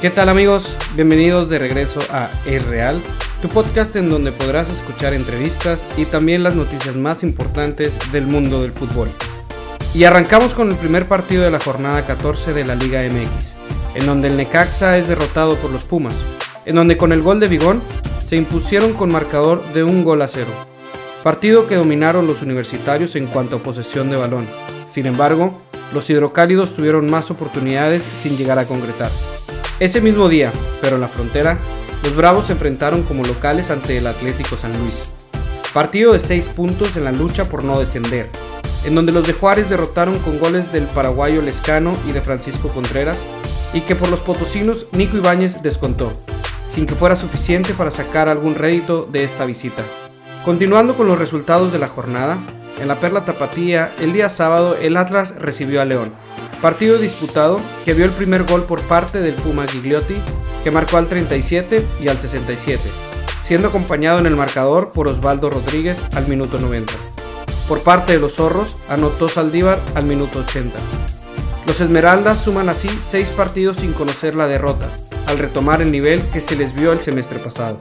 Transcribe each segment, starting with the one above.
¿Qué tal amigos? Bienvenidos de regreso a Es Real, tu podcast en donde podrás escuchar entrevistas y también las noticias más importantes del mundo del fútbol. Y arrancamos con el primer partido de la jornada 14 de la Liga MX, en donde el Necaxa es derrotado por los Pumas, en donde con el gol de Vigón se impusieron con marcador de un gol a cero. Partido que dominaron los universitarios en cuanto a posesión de balón. Sin embargo, los hidrocálidos tuvieron más oportunidades sin llegar a concretar. Ese mismo día, pero en la frontera, los Bravos se enfrentaron como locales ante el Atlético San Luis. Partido de 6 puntos en la lucha por no descender, en donde los de Juárez derrotaron con goles del paraguayo Lescano y de Francisco Contreras, y que por los potosinos Nico Ibáñez descontó, sin que fuera suficiente para sacar algún rédito de esta visita. Continuando con los resultados de la jornada, en la Perla Tapatía, el día sábado el Atlas recibió a León, Partido disputado que vio el primer gol por parte del Puma Gigliotti, que marcó al 37 y al 67, siendo acompañado en el marcador por Osvaldo Rodríguez al minuto 90. Por parte de los zorros, anotó Saldívar al minuto 80. Los Esmeraldas suman así seis partidos sin conocer la derrota, al retomar el nivel que se les vio el semestre pasado.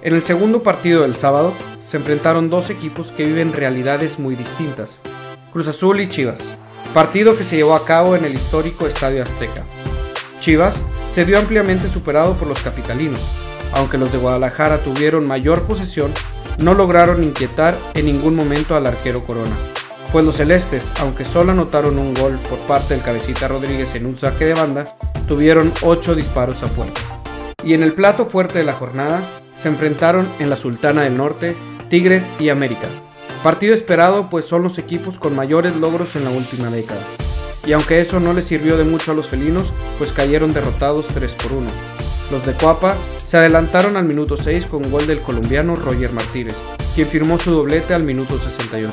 En el segundo partido del sábado, se enfrentaron dos equipos que viven realidades muy distintas, Cruz Azul y Chivas partido que se llevó a cabo en el histórico Estadio Azteca. Chivas se vio ampliamente superado por los capitalinos, aunque los de Guadalajara tuvieron mayor posesión, no lograron inquietar en ningún momento al arquero Corona, pues los celestes, aunque solo anotaron un gol por parte del cabecita Rodríguez en un saque de banda, tuvieron 8 disparos a puerta. Y en el plato fuerte de la jornada se enfrentaron en la Sultana del Norte Tigres y América, Partido esperado pues son los equipos con mayores logros en la última década. Y aunque eso no les sirvió de mucho a los felinos, pues cayeron derrotados 3 por 1. Los de Coapa se adelantaron al minuto 6 con gol del colombiano Roger Martínez, quien firmó su doblete al minuto 68.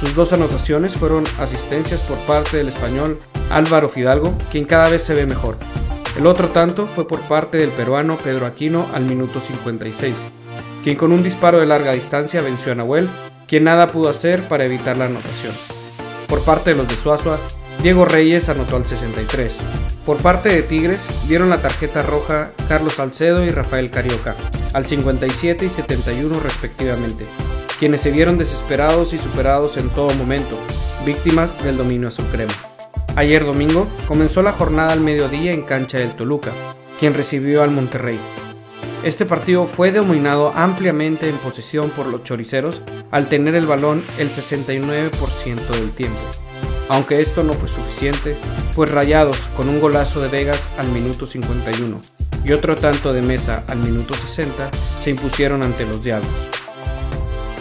Sus dos anotaciones fueron asistencias por parte del español Álvaro Fidalgo, quien cada vez se ve mejor. El otro tanto fue por parte del peruano Pedro Aquino al minuto 56, quien con un disparo de larga distancia venció a Nahuel quien nada pudo hacer para evitar la anotación. Por parte de los de Suazua, Diego Reyes anotó al 63. Por parte de Tigres, dieron la tarjeta roja Carlos Salcedo y Rafael Carioca, al 57 y 71 respectivamente, quienes se vieron desesperados y superados en todo momento, víctimas del dominio supremo. Ayer domingo comenzó la jornada al mediodía en cancha del Toluca, quien recibió al Monterrey. Este partido fue dominado ampliamente en posesión por los choriceros al tener el balón el 69% del tiempo. Aunque esto no fue suficiente, pues Rayados con un golazo de Vegas al minuto 51 y otro tanto de Mesa al minuto 60 se impusieron ante los Diablos.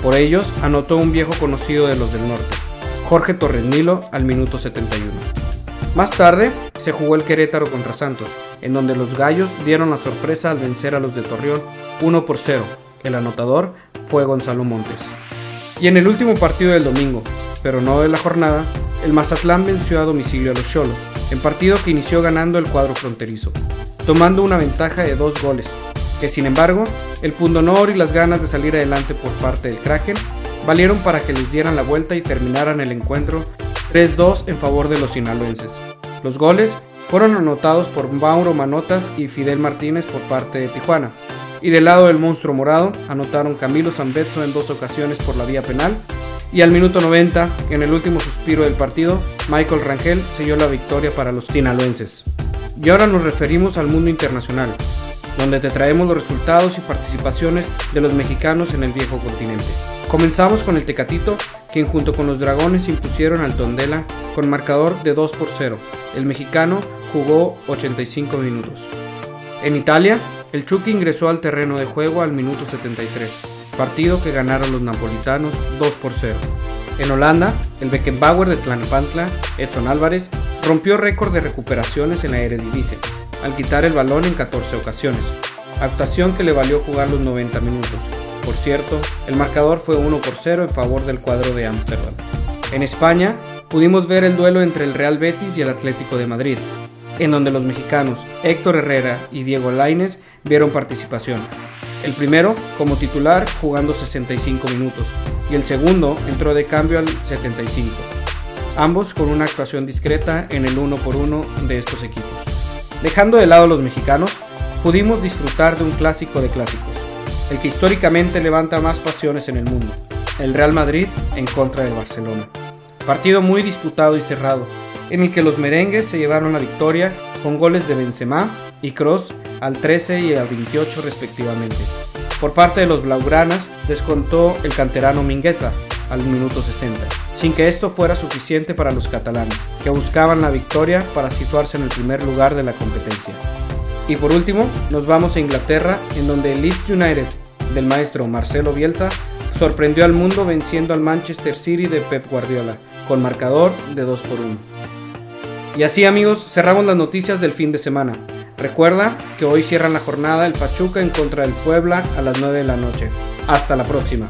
Por ellos anotó un viejo conocido de los del norte, Jorge Torres Nilo al minuto 71. Más tarde se jugó el Querétaro contra Santos, en donde los gallos dieron la sorpresa al vencer a los de Torreón 1 por 0. El anotador fue Gonzalo Montes. Y en el último partido del domingo, pero no de la jornada, el Mazatlán venció a domicilio a los Cholos, en partido que inició ganando el cuadro fronterizo, tomando una ventaja de dos goles, que sin embargo, el pundonor y las ganas de salir adelante por parte del Kraken valieron para que les dieran la vuelta y terminaran el encuentro 3-2 en favor de los sinaloenses. Los goles fueron anotados por Mauro Manotas y Fidel Martínez por parte de Tijuana. Y del lado del monstruo morado anotaron Camilo Zambetso en dos ocasiones por la vía penal. Y al minuto 90, en el último suspiro del partido, Michael Rangel selló la victoria para los sinaloenses. Y ahora nos referimos al mundo internacional, donde te traemos los resultados y participaciones de los mexicanos en el viejo continente. Comenzamos con el Tecatito, quien junto con los Dragones impusieron al Tondela con marcador de 2 por 0. El mexicano jugó 85 minutos. En Italia, el Chucky ingresó al terreno de juego al minuto 73, partido que ganaron los napolitanos 2 por 0. En Holanda, el Beckenbauer de Tlanepantla, Edson Álvarez, rompió récord de recuperaciones en la Eredivisie, al quitar el balón en 14 ocasiones, actuación que le valió jugar los 90 minutos. Por cierto, el marcador fue 1 por 0 en favor del cuadro de Ámsterdam. En España, pudimos ver el duelo entre el Real Betis y el Atlético de Madrid, en donde los mexicanos Héctor Herrera y Diego Laines vieron participación. El primero como titular jugando 65 minutos y el segundo entró de cambio al 75, ambos con una actuación discreta en el uno por uno de estos equipos. Dejando de lado a los mexicanos, pudimos disfrutar de un clásico de clásicos, el que históricamente levanta más pasiones en el mundo, el Real Madrid en contra del Barcelona. Partido muy disputado y cerrado, en el que los merengues se llevaron la victoria con goles de Benzema y Cross al 13 y al 28 respectivamente. Por parte de los blaugranas descontó el canterano Mingueza al minuto 60, sin que esto fuera suficiente para los catalanes, que buscaban la victoria para situarse en el primer lugar de la competencia. Y por último, nos vamos a Inglaterra, en donde el Leeds United del maestro Marcelo Bielsa sorprendió al mundo venciendo al Manchester City de Pep Guardiola, con marcador de 2 por 1. Y así amigos, cerramos las noticias del fin de semana. Recuerda que hoy cierran la jornada el Pachuca en contra del Puebla a las 9 de la noche. Hasta la próxima.